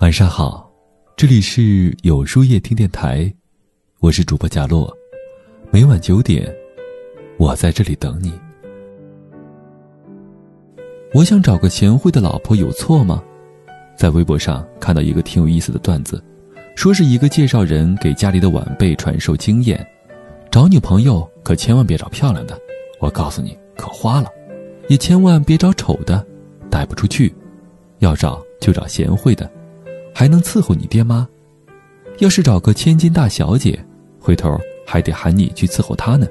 晚上好，这里是有书夜听电台，我是主播佳洛，每晚九点，我在这里等你。我想找个贤惠的老婆，有错吗？在微博上看到一个挺有意思的段子，说是一个介绍人给家里的晚辈传授经验：找女朋友可千万别找漂亮的，我告诉你可花了；也千万别找丑的，带不出去；要找就找贤惠的。还能伺候你爹妈，要是找个千金大小姐，回头还得喊你去伺候她呢。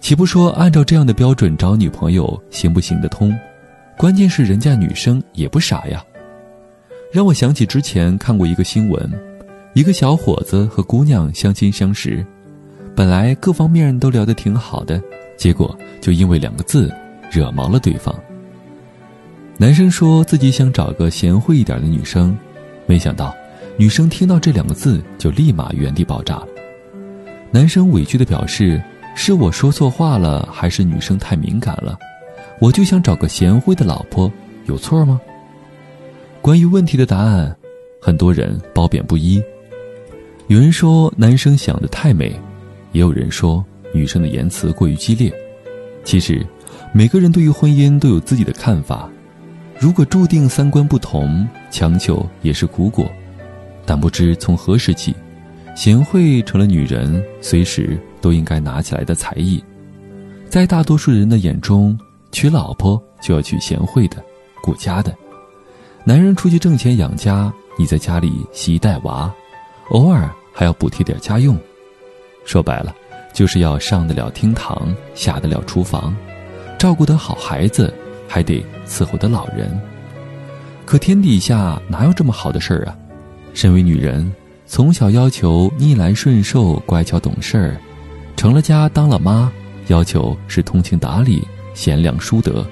岂不说按照这样的标准找女朋友行不行得通？关键是人家女生也不傻呀。让我想起之前看过一个新闻，一个小伙子和姑娘相亲相识，本来各方面都聊得挺好的，结果就因为两个字惹毛了对方。男生说自己想找个贤惠一点的女生。没想到，女生听到这两个字就立马原地爆炸了。男生委屈的表示：“是我说错话了，还是女生太敏感了？我就想找个贤惠的老婆，有错吗？”关于问题的答案，很多人褒贬不一。有人说男生想的太美，也有人说女生的言辞过于激烈。其实，每个人对于婚姻都有自己的看法。如果注定三观不同，强求也是苦果。但不知从何时起，贤惠成了女人随时都应该拿起来的才艺。在大多数人的眼中，娶老婆就要娶贤惠的、顾家的。男人出去挣钱养家，你在家里洗衣带娃，偶尔还要补贴点家用。说白了，就是要上得了厅堂，下得了厨房，照顾得好孩子。还得伺候的老人，可天底下哪有这么好的事儿啊？身为女人，从小要求逆来顺受、乖巧懂事儿，成了家当了妈，要求是通情达理、贤良淑德，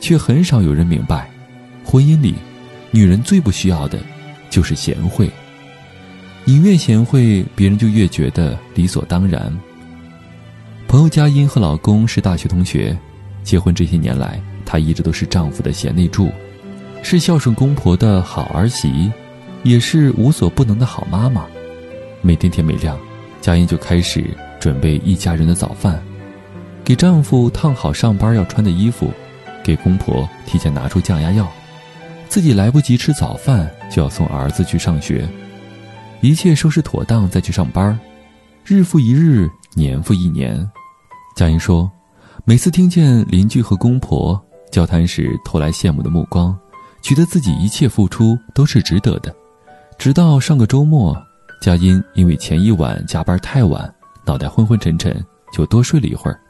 却很少有人明白，婚姻里，女人最不需要的，就是贤惠。你越贤惠，别人就越觉得理所当然。朋友佳音和老公是大学同学，结婚这些年来。她一直都是丈夫的贤内助，是孝顺公婆的好儿媳，也是无所不能的好妈妈。每天天没亮，佳音就开始准备一家人的早饭，给丈夫烫好上班要穿的衣服，给公婆提前拿出降压药，自己来不及吃早饭就要送儿子去上学，一切收拾妥当再去上班。日复一日，年复一年，佳音说，每次听见邻居和公婆。交谈时投来羡慕的目光，觉得自己一切付出都是值得的。直到上个周末，佳音因为前一晚加班太晚，脑袋昏昏沉沉，就多睡了一会儿。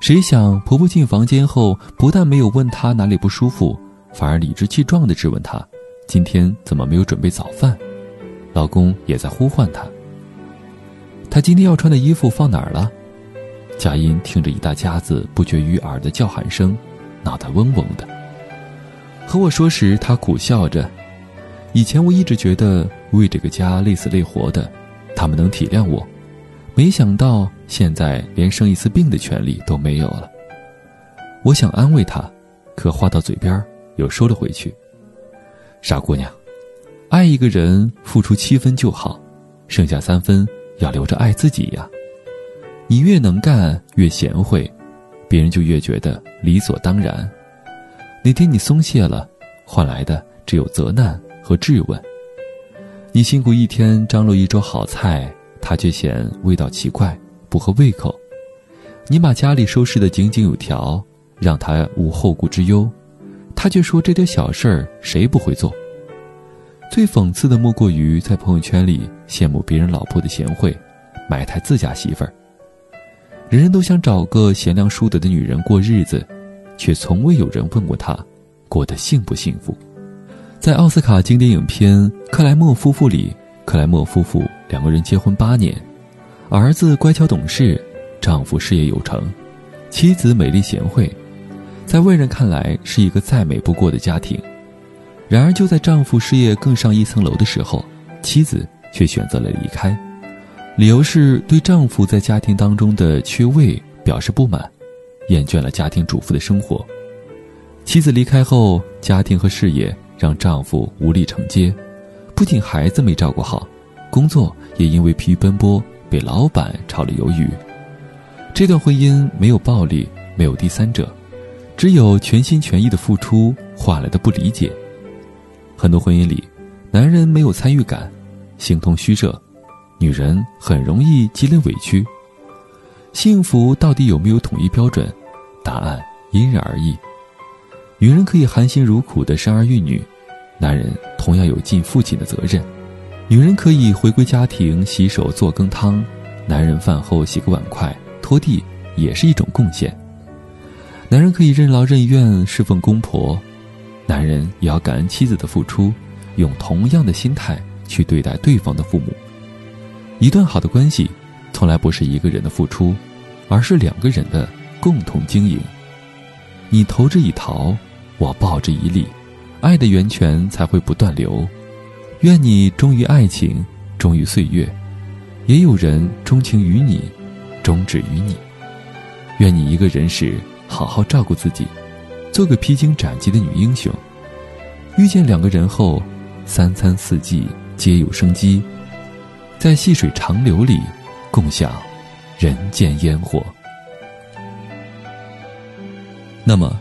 谁想婆婆进房间后，不但没有问她哪里不舒服，反而理直气壮地质问她：“今天怎么没有准备早饭？”老公也在呼唤她：“她今天要穿的衣服放哪儿了？”佳音听着一大家子不绝于耳的叫喊声。脑袋嗡嗡的，和我说时，他苦笑着。以前我一直觉得为这个家累死累活的，他们能体谅我，没想到现在连生一次病的权利都没有了。我想安慰他，可话到嘴边又收了回去。傻姑娘，爱一个人付出七分就好，剩下三分要留着爱自己呀。你越能干，越贤惠。别人就越觉得理所当然。哪天你松懈了，换来的只有责难和质问。你辛苦一天张罗一桌好菜，他却嫌味道奇怪，不合胃口。你把家里收拾得井井有条，让他无后顾之忧，他却说这点小事儿谁不会做。最讽刺的莫过于在朋友圈里羡慕别人老婆的贤惠，买台自家媳妇儿。人人都想找个贤良淑德的女人过日子，却从未有人问过她过得幸不幸福。在奥斯卡经典影片《克莱默夫妇》里，克莱默夫妇两个人结婚八年，儿子乖巧懂事，丈夫事业有成，妻子美丽贤惠，在外人看来是一个再美不过的家庭。然而，就在丈夫事业更上一层楼的时候，妻子却选择了离开。理由是对丈夫在家庭当中的缺位表示不满，厌倦了家庭主妇的生活。妻子离开后，家庭和事业让丈夫无力承接，不仅孩子没照顾好，工作也因为疲于奔波被老板炒了鱿鱼。这段婚姻没有暴力，没有第三者，只有全心全意的付出换来的不理解。很多婚姻里，男人没有参与感，形同虚设，女人很容易积累委屈。幸福到底有没有统一标准？答案因人而异。女人可以含辛茹苦的生儿育女，男人同样有尽父亲的责任。女人可以回归家庭洗手做羹汤，男人饭后洗个碗筷拖地也是一种贡献。男人可以任劳任怨侍奉公婆，男人也要感恩妻子的付出，用同样的心态去对待对方的父母。一段好的关系，从来不是一个人的付出，而是两个人的共同经营。你投之以桃，我报之以李，爱的源泉才会不断流。愿你忠于爱情，忠于岁月，也有人钟情于你，终止于你。愿你一个人时好好照顾自己，做个披荆斩棘的女英雄。遇见两个人后，三餐四季皆有生机，在细水长流里，共享人间烟火。那么，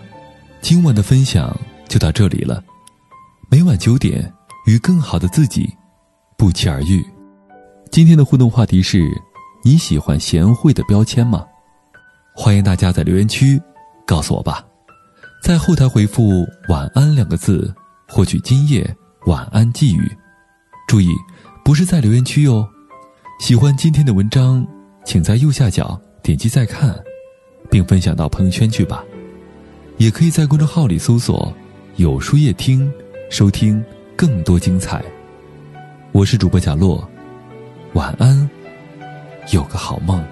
今晚的分享就到这里了。每晚九点，与更好的自己不期而遇。今天的互动话题是：你喜欢贤惠的标签吗？欢迎大家在留言区告诉我吧。在后台回复“晚安”两个字，获取今夜晚安寄语。注意，不是在留言区哟。喜欢今天的文章，请在右下角点击再看，并分享到朋友圈去吧。也可以在公众号里搜索“有书夜听”，收听更多精彩。我是主播贾洛，晚安，有个好梦。